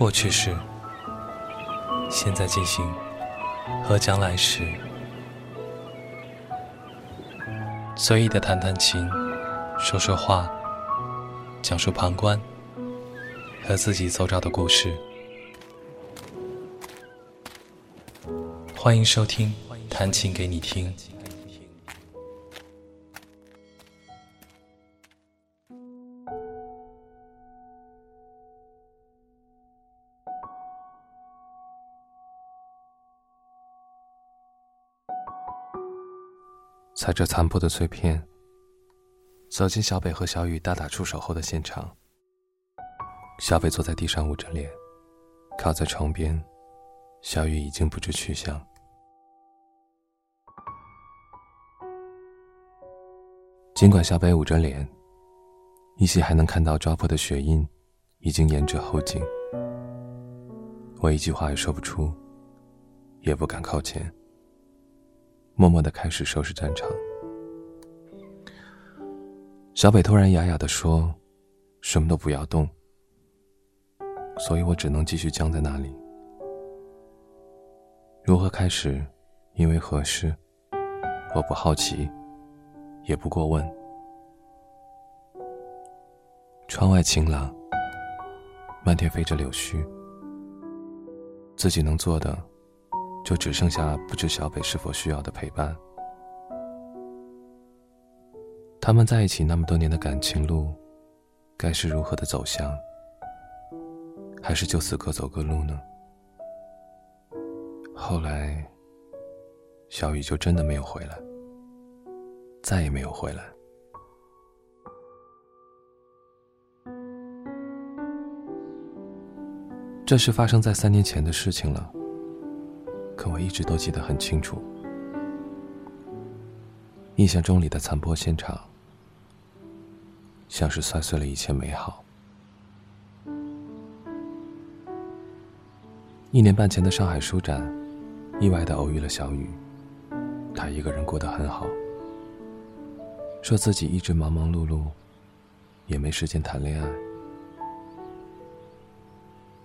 过去式、现在进行和将来时，随意的弹弹琴，说说话，讲述旁观和自己走找的故事。欢迎收听《弹琴给你听》。踩着残破的碎片，走进小北和小雨大打出手后的现场。小北坐在地上捂着脸，靠在床边，小雨已经不知去向。尽管小北捂着脸，依稀还能看到抓破的血印，已经沿着后颈。我一句话也说不出，也不敢靠前。默默的开始收拾战场。小北突然哑哑的说：“什么都不要动。”所以我只能继续僵在那里。如何开始？因为何事？我不好奇，也不过问。窗外晴朗，漫天飞着柳絮。自己能做的。就只剩下不知小北是否需要的陪伴。他们在一起那么多年的感情路，该是如何的走向？还是就此各走各路呢？后来，小雨就真的没有回来，再也没有回来。这是发生在三年前的事情了。可我一直都记得很清楚，印象中里的残破现场，像是摔碎了一切美好。一年半前的上海书展，意外的偶遇了小雨，他一个人过得很好，说自己一直忙忙碌碌，也没时间谈恋爱。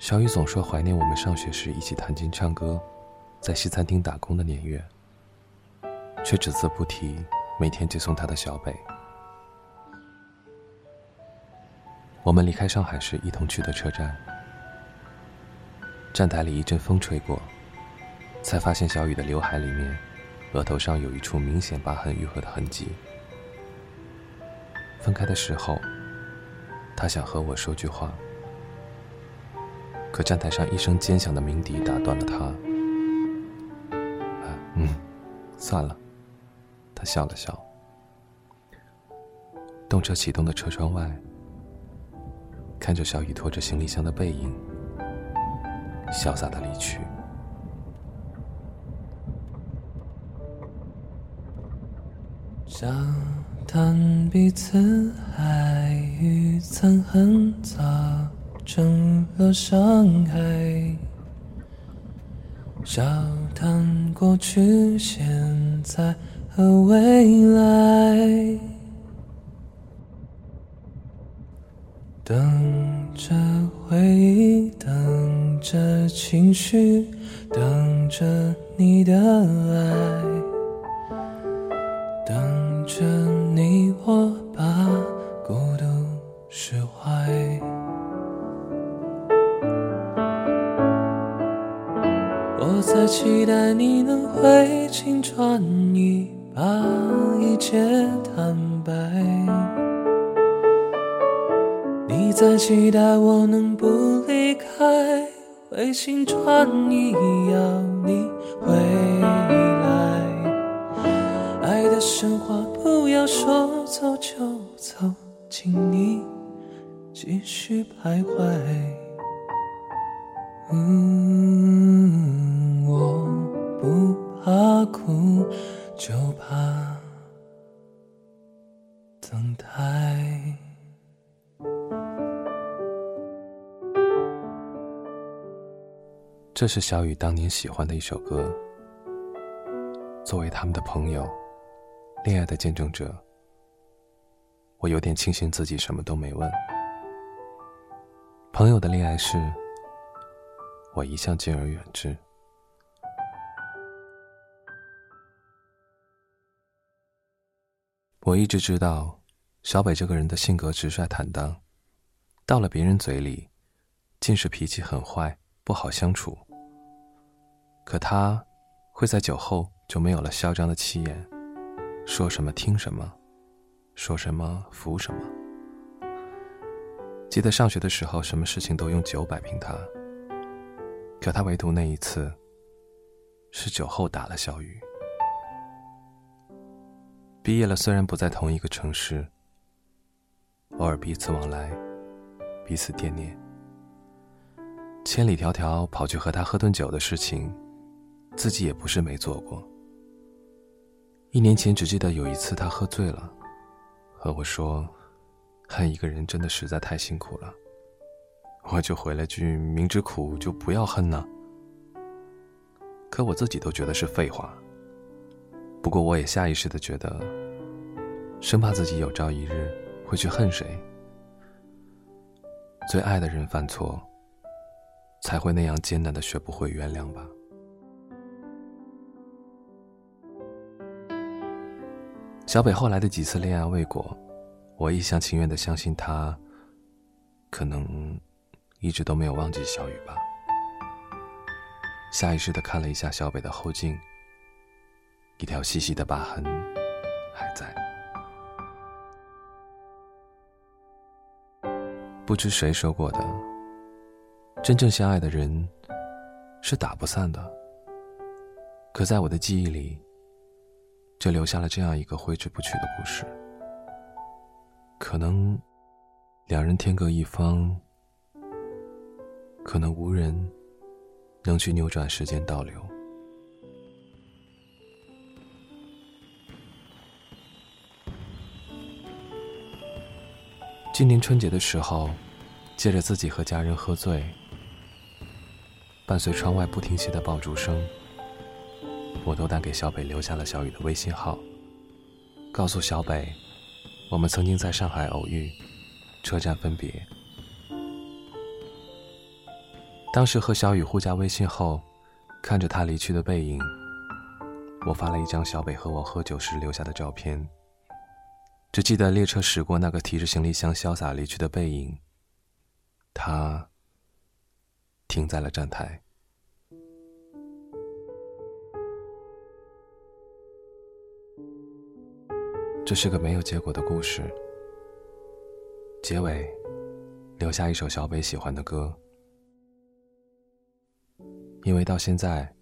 小雨总说怀念我们上学时一起弹琴唱歌。在西餐厅打工的年月，却只字不提每天接送他的小北。我们离开上海时一同去的车站，站台里一阵风吹过，才发现小雨的刘海里面，额头上有一处明显疤痕愈合的痕迹。分开的时候，他想和我说句话，可站台上一声尖响的鸣笛打断了他。算了。他笑了笑。动车启动的车窗外，看着小雨拖着行李箱的背影，潇洒的离去。想谈彼此爱与憎恨，造成了伤害。笑谈过去、现在和未来，等着回忆，等着情绪，等着你的爱，期待你能回心转意，把一切坦白。你在期待我能不离开，回心转意要你回来。爱的神话不要说走就走，请你继续徘徊。嗯。怕苦，就怕等待。这是小雨当年喜欢的一首歌。作为他们的朋友，恋爱的见证者，我有点庆幸自己什么都没问。朋友的恋爱事，我一向敬而远之。我一直知道，小北这个人的性格直率坦荡，到了别人嘴里，尽是脾气很坏，不好相处。可他会在酒后就没有了嚣张的气焰，说什么听什么，说什么服什么。记得上学的时候，什么事情都用酒摆平他，可他唯独那一次，是酒后打了小雨。毕业了，虽然不在同一个城市，偶尔彼此往来，彼此惦念。千里迢迢跑去和他喝顿酒的事情，自己也不是没做过。一年前只记得有一次他喝醉了，和我说：“恨一个人真的实在太辛苦了。”我就回了句：“明知苦就不要恨呢。”可我自己都觉得是废话。不过，我也下意识的觉得，生怕自己有朝一日会去恨谁。最爱的人犯错，才会那样艰难的学不会原谅吧。小北后来的几次恋爱未果，我一厢情愿的相信他，可能一直都没有忘记小雨吧。下意识的看了一下小北的后镜。一条细细的疤痕还在，不知谁说过的，真正相爱的人是打不散的。可在我的记忆里，却留下了这样一个挥之不去的故事。可能两人天各一方，可能无人能去扭转时间倒流。今年春节的时候，借着自己和家人喝醉，伴随窗外不停歇的爆竹声，我斗胆给小北留下了小雨的微信号，告诉小北，我们曾经在上海偶遇，车站分别。当时和小雨互加微信后，看着他离去的背影，我发了一张小北和我喝酒时留下的照片。只记得列车驶过那个提着行李箱潇洒离去的背影。他停在了站台。这是个没有结果的故事。结尾留下一首小北喜欢的歌，因为到现在，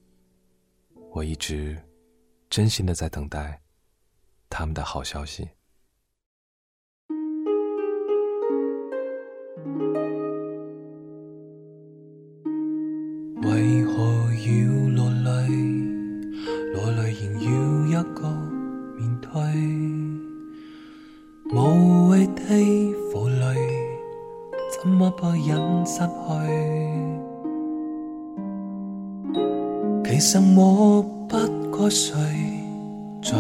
我一直真心的在等待他们的好消息。为何要落泪？落泪仍要一个面对，无谓的负累，怎么不忍失去？其实我不该睡在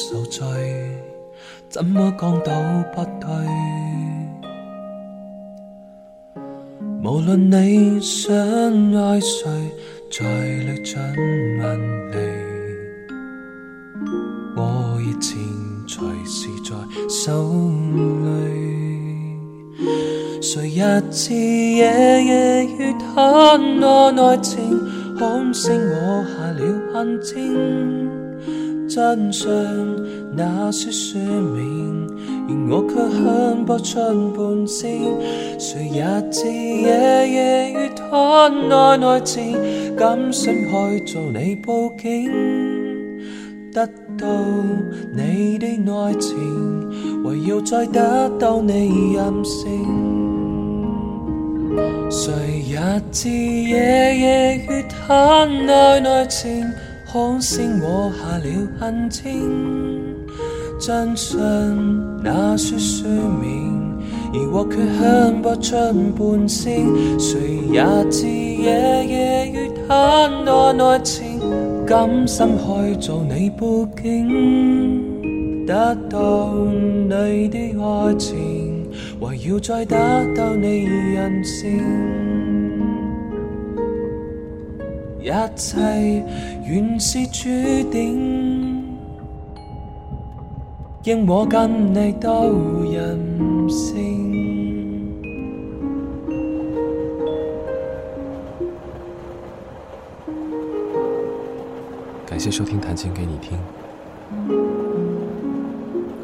受罪，怎么讲都不对。无论你想爱谁，再历尽万里，我热情随时在手里。谁日子夜夜于谈我内情，看声我下了眼睛，真相那些说明，而我却哼不出半声。谁日知夜夜于谈我内情，敢想去做你报警，得到你的爱情，唯要再得到你任性。谁日知夜夜于谈爱内情，可惜我下了恨情，真相那说说明，而我却哼不出半声。谁也知夜夜月谈爱爱情，甘心去做你背景，得到你的爱情，为要再得到你人性。一切原是注定，因我跟你都任性。感谢收听《弹琴给你听》，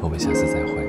我们下次再会。